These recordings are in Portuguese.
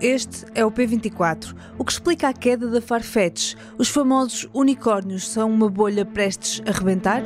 Este é o P24, o que explica a queda da Farfetch. Os famosos unicórnios são uma bolha prestes a rebentar?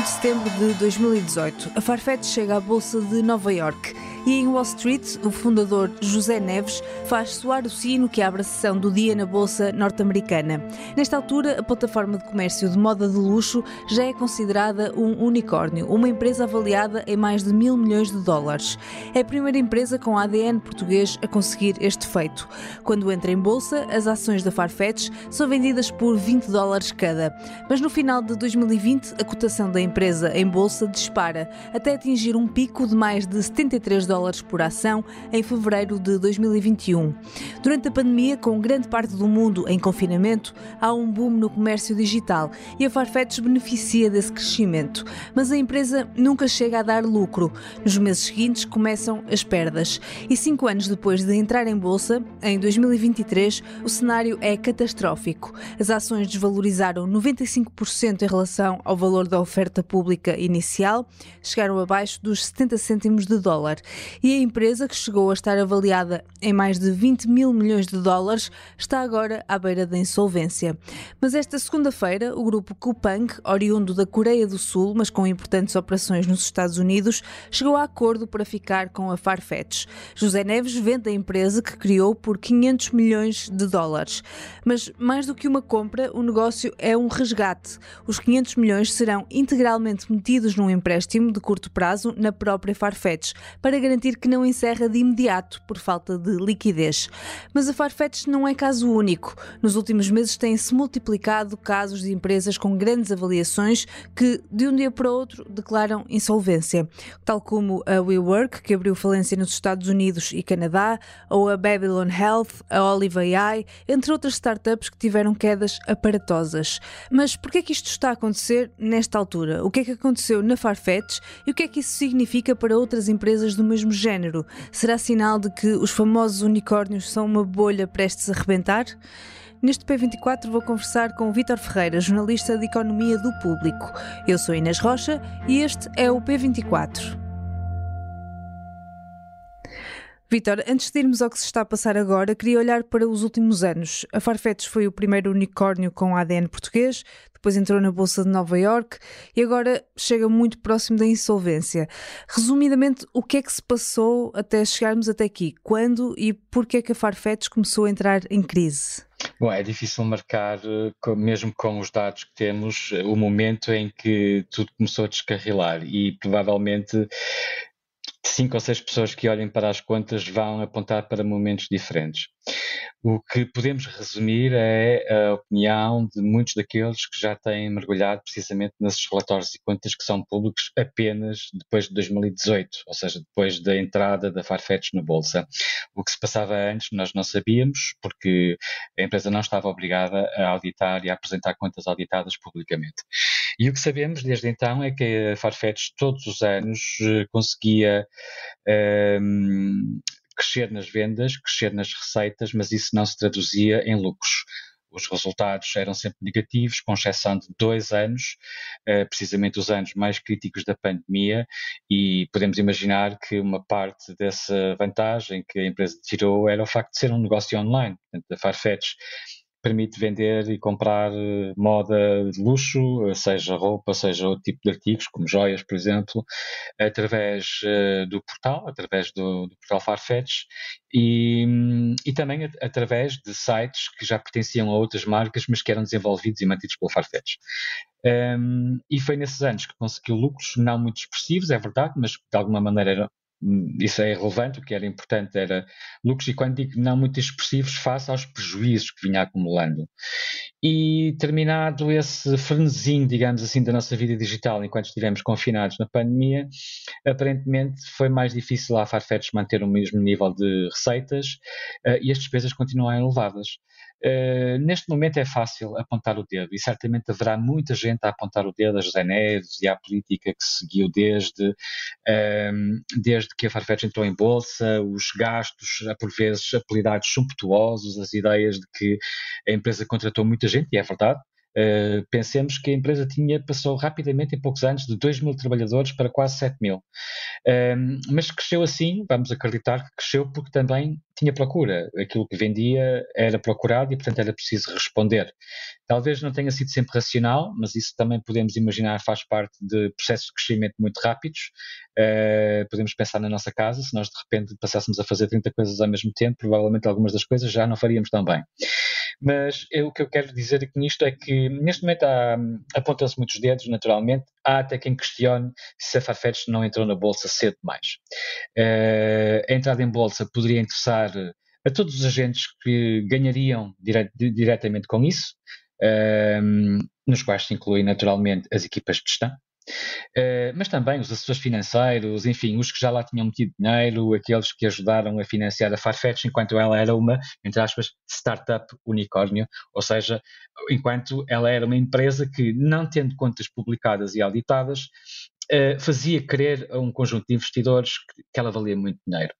de setembro de 2018, a Farfetch chega à Bolsa de Nova York e em Wall Street, o fundador José Neves faz soar o sino que abre a sessão do dia na Bolsa norte-americana. Nesta altura, a plataforma de comércio de moda de luxo já é considerada um unicórnio, uma empresa avaliada em mais de mil milhões de dólares. É a primeira empresa com ADN português a conseguir este feito. Quando entra em Bolsa, as ações da Farfetch são vendidas por 20 dólares cada. Mas no final de 2020, a cotação da empresa em Bolsa dispara, até atingir um pico de mais de 73 dólares por ação em fevereiro de 2021. Durante a pandemia, com grande parte do mundo em confinamento, há um boom no comércio digital e a Farfetch beneficia desse crescimento. Mas a empresa nunca chega a dar lucro. Nos meses seguintes começam as perdas. E cinco anos depois de entrar em bolsa, em 2023, o cenário é catastrófico. As ações desvalorizaram 95% em relação ao valor da oferta pública inicial, chegaram abaixo dos 70 cêntimos de dólar e a empresa, que chegou a estar avaliada em mais de 20 mil milhões de dólares, está agora à beira da insolvência. Mas esta segunda-feira, o grupo Coupang, oriundo da Coreia do Sul, mas com importantes operações nos Estados Unidos, chegou a acordo para ficar com a Farfetch. José Neves vende a empresa que criou por 500 milhões de dólares. Mas mais do que uma compra, o negócio é um resgate. Os 500 milhões serão integralmente metidos num empréstimo de curto prazo na própria Farfetch, para garantir que não encerra de imediato por falta de liquidez. Mas a Farfetch não é caso único. Nos últimos meses têm-se multiplicado casos de empresas com grandes avaliações que, de um dia para outro, declaram insolvência, tal como a WeWork, que abriu falência nos Estados Unidos e Canadá, ou a Babylon Health, a Olive AI, entre outras startups que tiveram quedas aparatosas. Mas por que é que isto está a acontecer nesta altura? O que é que aconteceu na Farfetch e o que é que isso significa para outras empresas do mesmo género, será sinal de que os famosos unicórnios são uma bolha prestes a rebentar? Neste P24 vou conversar com Vítor Ferreira, jornalista de Economia do Público. Eu sou Inês Rocha e este é o P24. Vitor, antes de irmos ao que se está a passar agora, queria olhar para os últimos anos. A Farfetch foi o primeiro unicórnio com ADN português, depois entrou na Bolsa de Nova York e agora chega muito próximo da insolvência. Resumidamente, o que é que se passou até chegarmos até aqui? Quando e por que é que a Farfetch começou a entrar em crise? Bom, é difícil marcar, eh, mesmo com os dados que temos, o momento em que tudo começou a descarrilar e provavelmente cinco ou seis pessoas que olhem para as contas vão apontar para momentos diferentes. O que podemos resumir é a opinião de muitos daqueles que já têm mergulhado precisamente nesses relatórios e contas que são públicos apenas depois de 2018, ou seja, depois da entrada da Farfetch na Bolsa. O que se passava antes nós não sabíamos, porque a empresa não estava obrigada a auditar e a apresentar contas auditadas publicamente. E o que sabemos desde então é que a Farfetch todos os anos eh, conseguia um, crescer nas vendas, crescer nas receitas, mas isso não se traduzia em lucros. Os resultados eram sempre negativos, com exceção de dois anos, eh, precisamente os anos mais críticos da pandemia, e podemos imaginar que uma parte dessa vantagem que a empresa tirou era o facto de ser um negócio online. Portanto, a Farfetch permite vender e comprar eh, moda de luxo, eh, seja roupa, seja outro tipo de artigos, como joias, por exemplo, através uh, do portal, através do, do portal Farfetch e, e também através de sites que já pertenciam a outras marcas, mas que eram desenvolvidos e mantidos pela Farfetch. Um, e foi nesses anos que conseguiu lucros não muito expressivos, é verdade, mas de alguma maneira isso é irrelevante, o que era importante era lucros, e quando digo não muito expressivos, face aos prejuízos que vinha acumulando. E terminado esse frenesim, digamos assim, da nossa vida digital, enquanto estivemos confinados na pandemia, aparentemente foi mais difícil a Farfetch manter o mesmo nível de receitas uh, e as despesas continuam elevadas. Uh, neste momento é fácil apontar o dedo e certamente haverá muita gente a apontar o dedo a José Neves e à política que seguiu desde, uh, desde que a Farfetch entrou em bolsa, os gastos, por vezes apelidados sumptuosos, as ideias de que a empresa contratou muita gente, e é verdade, Uh, pensemos que a empresa tinha, passou rapidamente em poucos anos de 2 mil trabalhadores para quase 7 mil. Uh, mas cresceu assim, vamos acreditar que cresceu porque também tinha procura. Aquilo que vendia era procurado e, portanto, era preciso responder. Talvez não tenha sido sempre racional, mas isso também podemos imaginar faz parte de processos de crescimento muito rápidos. Uh, podemos pensar na nossa casa, se nós de repente passássemos a fazer 30 coisas ao mesmo tempo, provavelmente algumas das coisas já não faríamos tão bem. Mas eu, o que eu quero dizer aqui nisto é que neste momento apontam-se muitos dedos, naturalmente. Há até quem questione se a Farfetch não entrou na bolsa cedo demais. Uh, a entrada em bolsa poderia interessar a todos os agentes que ganhariam dire diretamente com isso, uh, nos quais se incluem naturalmente as equipas de gestão, Uh, mas também os assessores financeiros, enfim, os que já lá tinham metido dinheiro, aqueles que ajudaram a financiar a Farfetch enquanto ela era uma, entre aspas, startup unicórnio, ou seja, enquanto ela era uma empresa que, não tendo contas publicadas e auditadas, uh, fazia crer a um conjunto de investidores que, que ela valia muito dinheiro.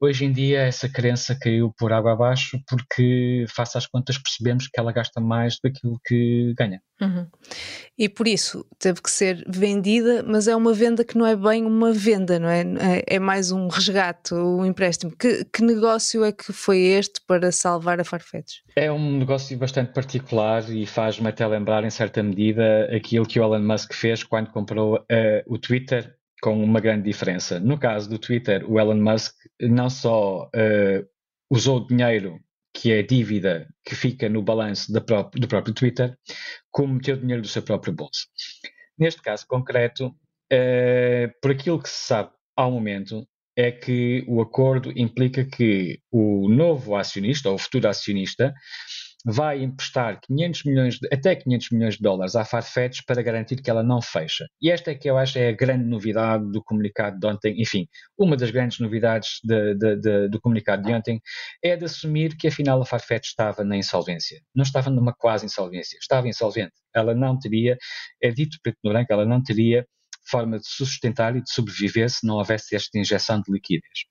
Hoje em dia essa crença caiu por água abaixo porque, face às contas, percebemos que ela gasta mais do que ganha. Uhum. E por isso teve que ser vendida, mas é uma venda que não é bem uma venda, não é? É, é mais um resgate, um empréstimo. Que, que, negócio é que foi este para salvar a Farfetch? É um negócio bastante particular e faz-me até lembrar, em certa medida, aquilo que o Elon Musk fez quando comprou uh, o Twitter com uma grande diferença. No caso do Twitter, o Elon Musk não só uh, usou dinheiro que é dívida que fica no balanço do próprio Twitter, como meteu dinheiro do seu próprio bolso. Neste caso concreto, uh, por aquilo que se sabe ao momento, é que o acordo implica que o novo acionista, ou o futuro acionista, vai emprestar 500 milhões de, até 500 milhões de dólares à Farfetch para garantir que ela não fecha. E esta é que eu acho é a grande novidade do comunicado de ontem. Enfim, uma das grandes novidades de, de, de, do comunicado de ontem é de assumir que afinal a Farfetch estava na insolvência. Não estava numa quase insolvência, estava insolvente. Ela não teria, é dito preto no branco, ela não teria forma de sustentar e de sobreviver se não houvesse esta injeção de liquidez.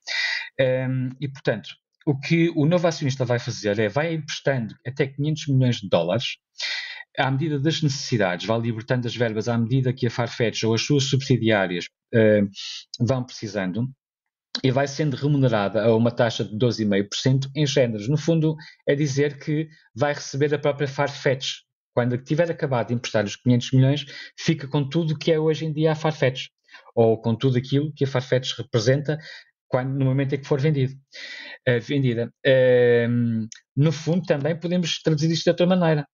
Um, e, portanto, o que o novo acionista vai fazer é vai emprestando até 500 milhões de dólares à medida das necessidades, vai libertando as verbas à medida que a Farfetch ou as suas subsidiárias uh, vão precisando e vai sendo remunerada a uma taxa de 12,5% em géneros. No fundo, é dizer que vai receber a própria Farfetch. Quando tiver acabado de emprestar os 500 milhões, fica com tudo o que é hoje em dia a Farfetch, ou com tudo aquilo que a Farfetch representa quando, no momento em que for vendido, uh, vendida. Uh, no fundo, também podemos traduzir isto de outra maneira.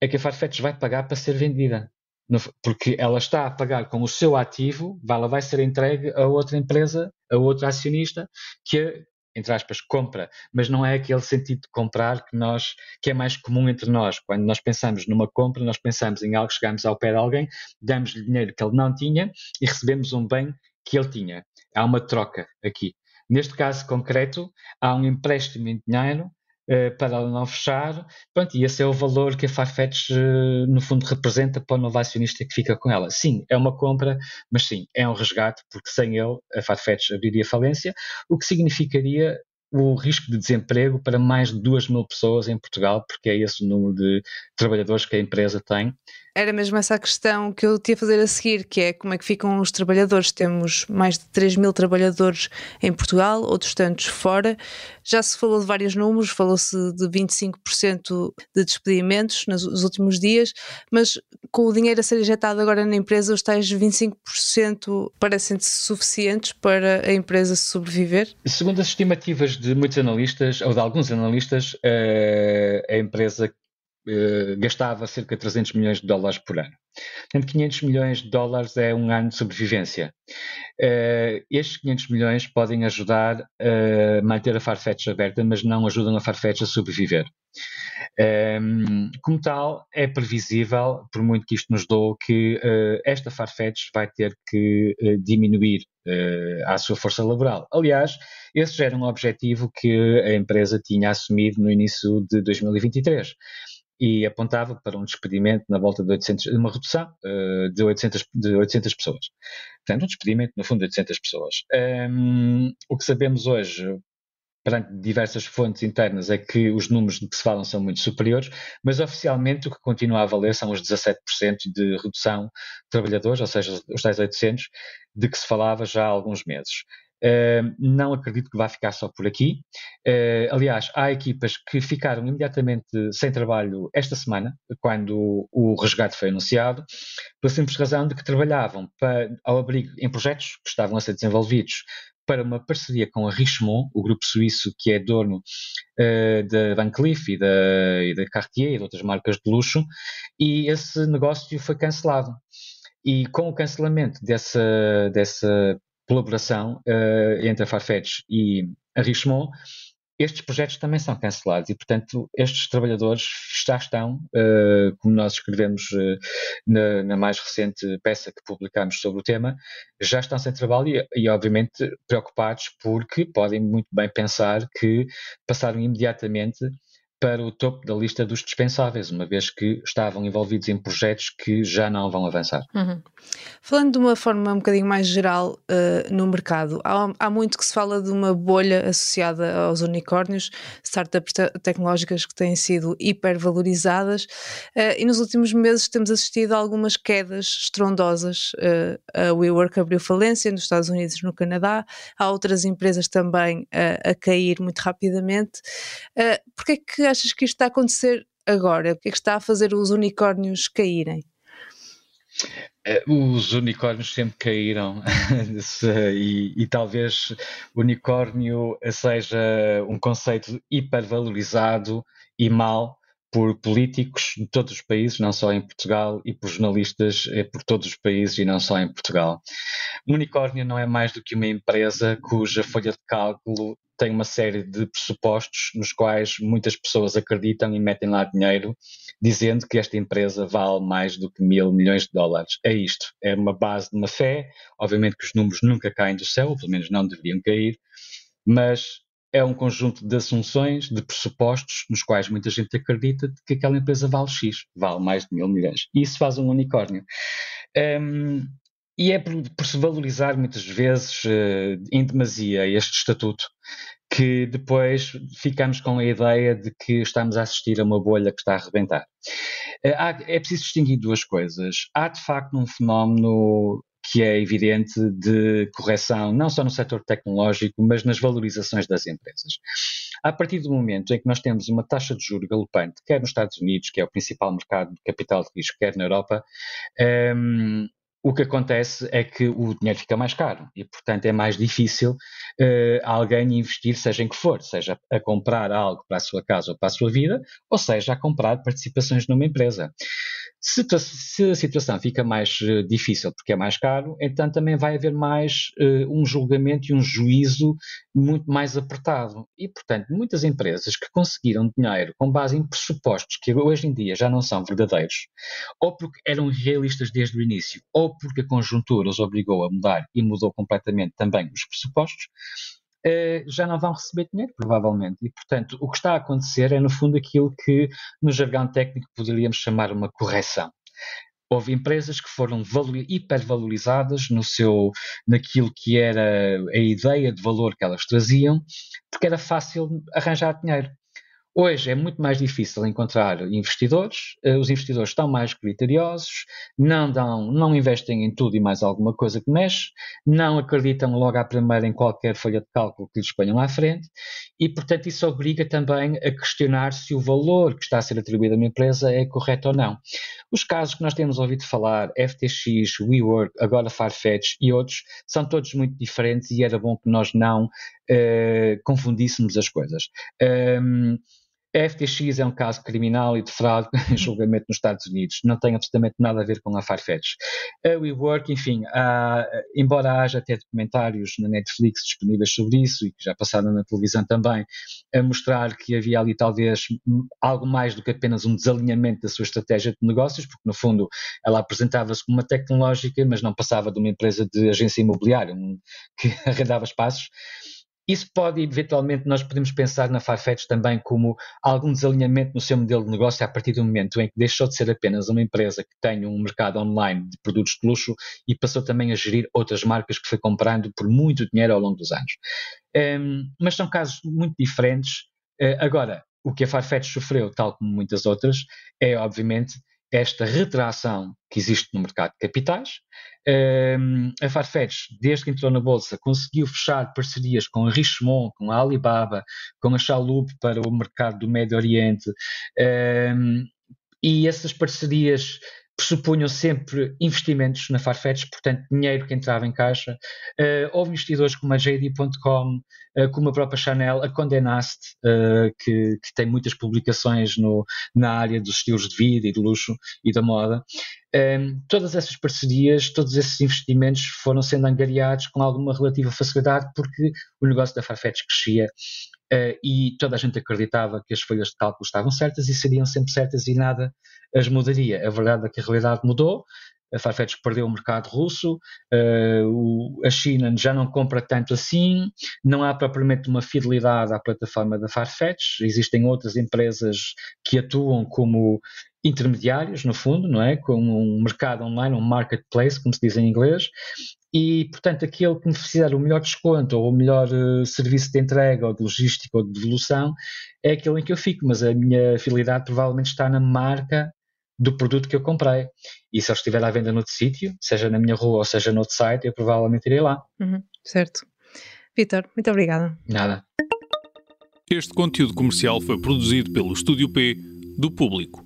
É que a Farfetch vai pagar para ser vendida. No, porque ela está a pagar com o seu ativo, ela vai ser entregue a outra empresa, a outro acionista, que entre aspas, compra, mas não é aquele sentido de comprar que nós que é mais comum entre nós. Quando nós pensamos numa compra, nós pensamos em algo, chegamos ao pé de alguém, damos-lhe dinheiro que ele não tinha e recebemos um bem que ele tinha. Há uma troca aqui. Neste caso concreto, há um empréstimo em dinheiro uh, para ela não fechar, pronto, e esse é o valor que a Farfetch, uh, no fundo, representa para o novo acionista que fica com ela. Sim, é uma compra, mas sim, é um resgate, porque sem ele a Farfetch abriria falência, o que significaria o risco de desemprego para mais de 2 mil pessoas em Portugal, porque é esse o número de trabalhadores que a empresa tem. Era mesmo essa a questão que eu tinha a fazer a seguir, que é como é que ficam os trabalhadores. Temos mais de 3 mil trabalhadores em Portugal, outros tantos fora. Já se falou de vários números, falou-se de 25% de despedimentos nos últimos dias, mas com o dinheiro a ser injetado agora na empresa, os tais 25% parecem-se suficientes para a empresa sobreviver? Segundo as estimativas de muitos analistas, ou de alguns analistas, eh, a empresa uh, gastava cerca de 300 milhões de dólares por ano. Portanto, 500 milhões de dólares é um ano de sobrevivência. Uh, estes 500 milhões podem ajudar a manter a Farfetch aberta, mas não ajudam a Farfetch a sobreviver. Um, como tal, é previsível, por muito que isto nos dou, que uh, esta Farfetch vai ter que uh, diminuir uh, a sua força laboral. Aliás, esse já era um objetivo que a empresa tinha assumido no início de 2023 e apontava para um despedimento na volta de 800, uma redução uh, de, 800, de 800 pessoas. Portanto, um despedimento, no fundo, de 800 pessoas. Um, o que sabemos hoje, perante diversas fontes internas, é que os números de que se falam são muito superiores, mas oficialmente o que continua a valer são os 17% de redução de trabalhadores, ou seja, os tais 800, de que se falava já há alguns meses. Não acredito que vá ficar só por aqui. Uh, aliás, há equipas que ficaram imediatamente sem trabalho esta semana, quando o resgate foi anunciado, pela simples razão de que trabalhavam para, ao abrigo em projetos que estavam a ser desenvolvidos para uma parceria com a Richemont, o grupo suíço que é dono uh, da Van Cleef e da, e da Cartier e de outras marcas de luxo, e esse negócio foi cancelado. E com o cancelamento dessa, dessa colaboração uh, entre a Farfetch e a Richemont, estes projetos também são cancelados e, portanto, estes trabalhadores já estão, uh, como nós escrevemos uh, na, na, mais recente peça que publicámos sobre o tema, já estão sem trabalho e, e, obviamente, preocupados porque podem muito bem pensar que passaram imediatamente para o topo da lista dos dispensáveis, uma vez que estavam envolvidos em projetos que já não vão avançar. Uhum. Falando de uma forma um bocadinho mais geral uh, no mercado, há, há, muito que se fala de uma bolha associada aos unicórnios, startups te tecnológicas que têm sido hipervalorizadas uh, e nos últimos meses temos assistido a algumas quedas estrondosas. Uh, a WeWork abriu falência nos Estados Unidos e no Canadá, há outras empresas também a cair muito rapidamente. Uh, Porquê é que achas que isto está a acontecer agora? O que é que está a fazer os unicórnios caírem? Eh, os unicórnios sempre caíram e, e, talvez unicórnio seja um conceito hipervalorizado e mal por políticos de todos os países, não só em Portugal, e por jornalistas eh, por todos os países e não só em Portugal. Um unicórnio não é mais do que uma empresa cuja folha de cálculo tem uma série de pressupostos nos quais muitas pessoas acreditam e metem lá dinheiro, dizendo que esta empresa vale mais do que mil milhões de dólares. É isto, é uma base de uma fé. Obviamente que os números nunca caem do céu, pelo menos não deveriam cair, mas é um conjunto de assunções, de pressupostos, nos quais muita gente acredita que aquela empresa vale X, vale mais de mil milhões. E isso faz um unicórnio. Um, e é por, por, se valorizar muitas vezes uh, em demasia este estatuto que depois ficamos com a ideia de que estamos a assistir a uma bolha que está a arrebentar. Uh, há, é preciso distinguir duas coisas. Há de facto um fenómeno que é evidente de correção, não só no setor tecnológico, mas nas valorizações das empresas. A partir do momento em que nós temos uma taxa de juros galopante, quer nos Estados Unidos, que é o principal mercado de capital de risco, quer na Europa, um, o que acontece é que o dinheiro fica mais caro e, portanto, é mais difícil uh, alguém investir, seja em que for, seja a comprar algo para a sua casa ou para a sua vida, ou seja a comprar participações numa empresa. Se, se a situação fica mais uh, difícil porque é mais caro, então também vai haver mais uh, um julgamento e um juízo muito mais apertado. E, portanto, muitas empresas que conseguiram dinheiro com base em pressupostos que hoje em dia já não são verdadeiros, ou porque eram realistas desde o início, ou porque a conjuntura os obrigou a mudar e mudou completamente também os pressupostos, já não vão receber dinheiro, provavelmente. E, portanto, o que está a acontecer é, no fundo, aquilo que no jargão técnico poderíamos chamar uma correção. Houve empresas que foram hipervalorizadas no seu, naquilo que era a ideia de valor que elas traziam, porque era fácil arranjar dinheiro. Hoje é muito mais difícil encontrar investidores, eh, os investidores estão mais criteriosos, não, dão, não investem em tudo e mais alguma coisa que mexe, não acreditam logo à primeira em qualquer folha de cálculo que lhes ponham à frente e, portanto, isso obriga também a questionar se o valor que está a ser atribuído a uma empresa é correto ou não. Os casos que nós temos ouvido falar, FTX, WeWork, agora Farfetch e outros, são todos muito diferentes e era bom que nós não uh, confundíssemos as coisas. Um, A FTX é um caso criminal e de fraude em julgamento nos Estados Unidos. Não tem absolutamente nada a ver com a Farfetch. A WeWork, enfim, embora haja até documentários na Netflix disponíveis sobre isso e que já passaram na televisão também, a mostrar que havia ali talvez algo mais do que apenas um desalinhamento da sua estratégia de negócios, porque no fundo ela apresentava-se como uma tecnológica, mas não passava de uma empresa de agência imobiliária um, que arrendava espaços. Isso pode, eventualmente, nós podemos pensar na Farfetch também como algum desalinhamento no seu modelo de negócio a partir do momento em que deixou de ser apenas uma empresa que tem um mercado online de produtos de luxo e passou também a gerir outras marcas que foi comprando por muito dinheiro ao longo dos anos. Um, mas são casos muito diferentes. Uh, agora, o que a Farfetch sofreu, tal como muitas outras, é obviamente esta retração que existe no mercado de capitais. Um, a Farfetch, desde que entrou na Bolsa, conseguiu fechar parcerias com a Richemont, com a Alibaba, com a Chalup para o mercado do Médio Oriente. Um, e essas parcerias pressupunham sempre investimentos na Farfetch, portanto, dinheiro que entrava em caixa. Uh, houve investidores como a JD.com, uh, como a própria Chanel, a Condé Nast, uh, que, que, tem muitas publicações no, na área dos estilos de vida e de luxo e da moda. Um, ehm, todas essas parcerias, todos esses investimentos foram sendo angariados com alguma relativa facilidade porque o negócio da Farfetch crescia Uh, e toda a gente acreditava que as folhas de cálculo estavam certas e seriam sempre certas e nada as mudaria. A verdade é que a realidade mudou. A Farfetch perdeu o mercado russo, uh, o, a China já não compra tanto assim, não há propriamente uma fidelidade à plataforma da Farfetch, existem outras empresas que atuam como intermediários, no fundo, não é? Com um mercado online, um marketplace, como se diz em inglês, e, portanto, aquele que me fizer o melhor desconto ou o melhor uh, serviço de entrega ou de logística ou de devolução é aquele em que eu fico, mas a minha fidelidade provavelmente está na marca do produto que eu comprei. E se ele estiver à venda noutro sítio, seja na minha rua ou seja no outro site, eu provavelmente irei lá. Uhum, certo. Vitor, muito obrigada. Nada. Este conteúdo comercial foi produzido pelo Estúdio P do Público.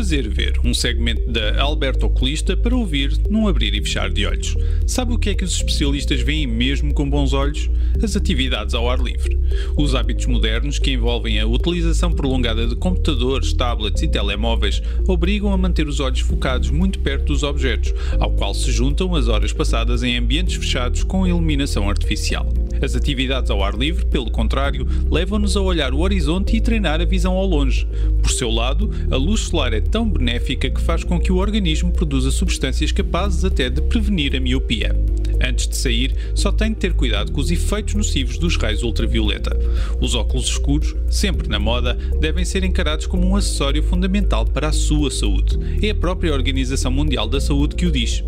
Fazer ver um segmento da Alberto Oculista para ouvir num abrir e fechar de olhos. Sabe o que é que os especialistas veem mesmo com bons olhos? As atividades ao ar livre. Os hábitos modernos que envolvem a utilização prolongada de computadores, tablets e telemóveis obrigam a manter os olhos focados muito perto dos objetos, ao qual se juntam as horas passadas em ambientes fechados com iluminação artificial. As atividades ao ar livre, pelo contrário, levam-nos a olhar o horizonte e treinar a visão ao longe. Por seu lado, a luz solar é tão benéfica que faz com que o organismo produza substâncias capazes até de prevenir a miopia. Antes de sair, só tem de ter cuidado com os efeitos nocivos dos raios ultravioleta. Os óculos escuros, sempre na moda, devem ser encarados como um acessório fundamental para a sua saúde. É a própria Organização Mundial da Saúde que o diz.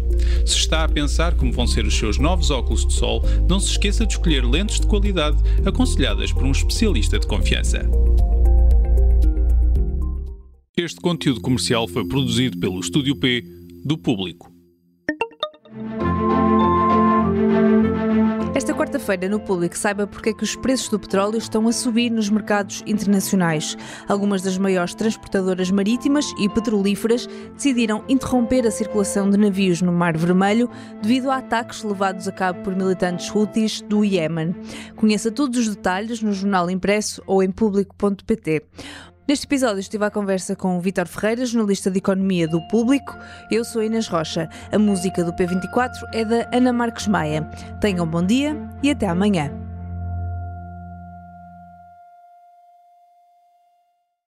Se está a pensar como vão ser os seus novos óculos de sol, não se esqueça de escolher lentes de qualidade aconselhadas por um especialista de confiança. Este conteúdo comercial foi produzido pelo Estúdio P do Público. Esta quarta-feira, no público, saiba porque é que os preços do petróleo estão a subir nos mercados internacionais. Algumas das maiores transportadoras marítimas e petrolíferas decidiram interromper a circulação de navios no Mar Vermelho devido a ataques levados a cabo por militantes houthis do Iémen. Conheça todos os detalhes no jornal impresso ou em público.pt. Neste episódio estive à conversa com o Vítor Ferreira, jornalista de Economia do Público. Eu sou Inês Rocha. A música do P24 é da Ana Marques Maia. Tenham um bom dia e até amanhã.